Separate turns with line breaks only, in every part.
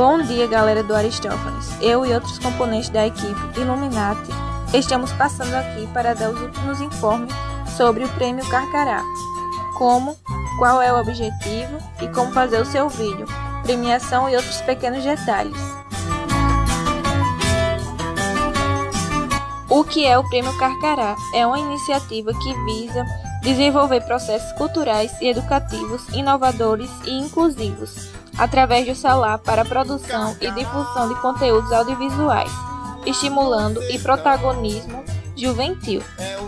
Bom dia, galera do Aristófanes. Eu e outros componentes da equipe Illuminati estamos passando aqui para dar os últimos informes sobre o Prêmio Carcará. Como, qual é o objetivo e como fazer o seu vídeo, premiação e outros pequenos detalhes. O que é o Prêmio Carcará? É uma iniciativa que visa desenvolver processos culturais e educativos inovadores e inclusivos através do celular para a produção e difusão de conteúdos audiovisuais, estimulando e protagonismo juvenil.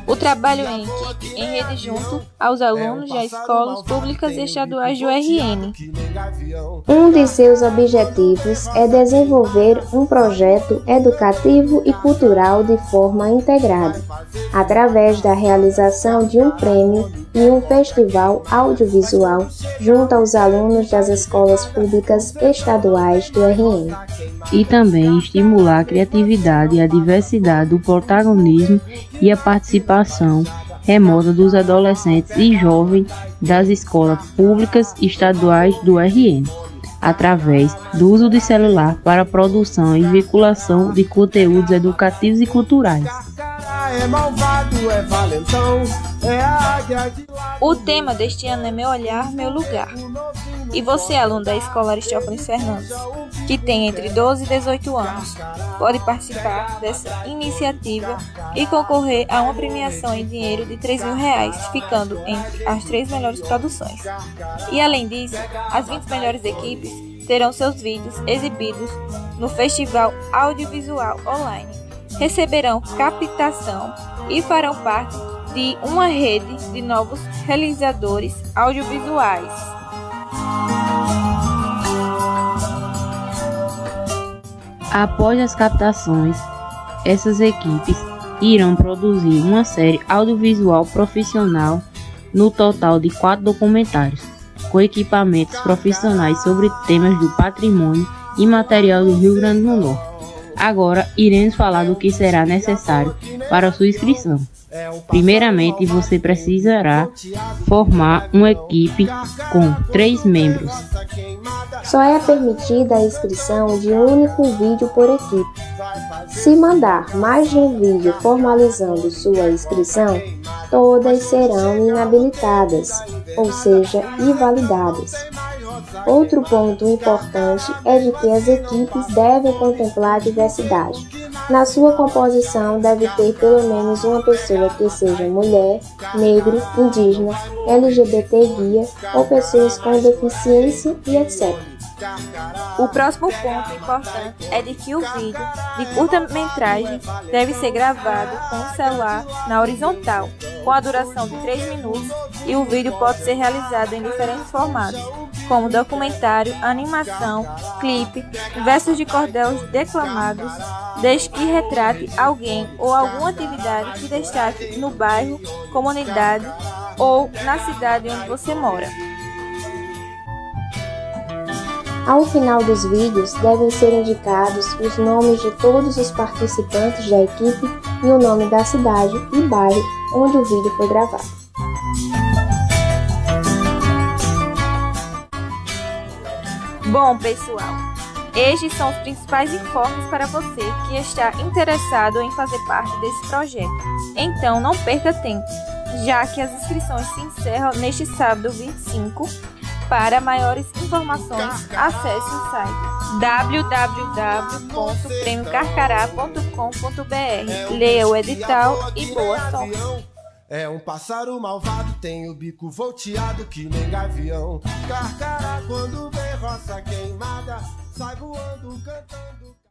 O trabalho em equipe em rede junto aos alunos das escolas públicas e estaduais do RN.
Um de seus objetivos é desenvolver um projeto educativo e cultural de forma integrada, através da realização de um prêmio e um festival audiovisual junto aos alunos das escolas públicas estaduais do RN.
E também estimular a criatividade e a diversidade do protagonismo e a participação remota dos adolescentes e jovens das escolas públicas estaduais do RN, através do uso de celular para produção e veiculação de conteúdos educativos e culturais. É
o tema deste ano é Meu Olhar, Meu Lugar. E você, aluno da Escola Aristófanes Fernandes, que tem entre 12 e 18 anos, pode participar dessa iniciativa e concorrer a uma premiação em dinheiro de 3 mil reais, ficando entre as três melhores produções. E além disso, as 20 melhores equipes terão seus vídeos exibidos no Festival Audiovisual Online, receberão captação e farão parte de uma rede de novos realizadores audiovisuais.
Após as captações, essas equipes irão produzir uma série audiovisual profissional no total de quatro documentários, com equipamentos profissionais sobre temas do patrimônio e material do Rio Grande do Norte. Agora iremos falar do que será necessário para sua inscrição. Primeiramente, você precisará formar uma equipe com três membros.
Só é permitida a inscrição de um único vídeo por equipe. Se mandar mais de um vídeo formalizando sua inscrição, todas serão inabilitadas, ou seja, invalidadas. Outro ponto importante é de que as equipes devem contemplar a diversidade. Na sua composição deve ter pelo menos uma pessoa que seja mulher, negro, indígena, LGBT guia ou pessoas com deficiência e etc.
O próximo ponto importante é de que o vídeo de curta-metragem deve ser gravado com o celular na horizontal, com a duração de 3 minutos, e o vídeo pode ser realizado em diferentes formatos, como documentário, animação, clipe, versos de cordéis declamados, desde que retrate alguém ou alguma atividade que destaque no bairro, comunidade ou na cidade onde você mora.
Ao final dos vídeos, devem ser indicados os nomes de todos os participantes da equipe e o nome da cidade e bairro onde o vídeo foi gravado.
Bom, pessoal, estes são os principais informes para você que está interessado em fazer parte desse projeto. Então, não perca tempo, já que as inscrições se encerram neste sábado 25 para maiores informações, acesse o site www.prêmiocarcará.com.br. Leia o edital e boa sorte. É um pássaro malvado, tem o bico volteado que nem gavião. Carcará quando vê roça queimada, sai voando cantando.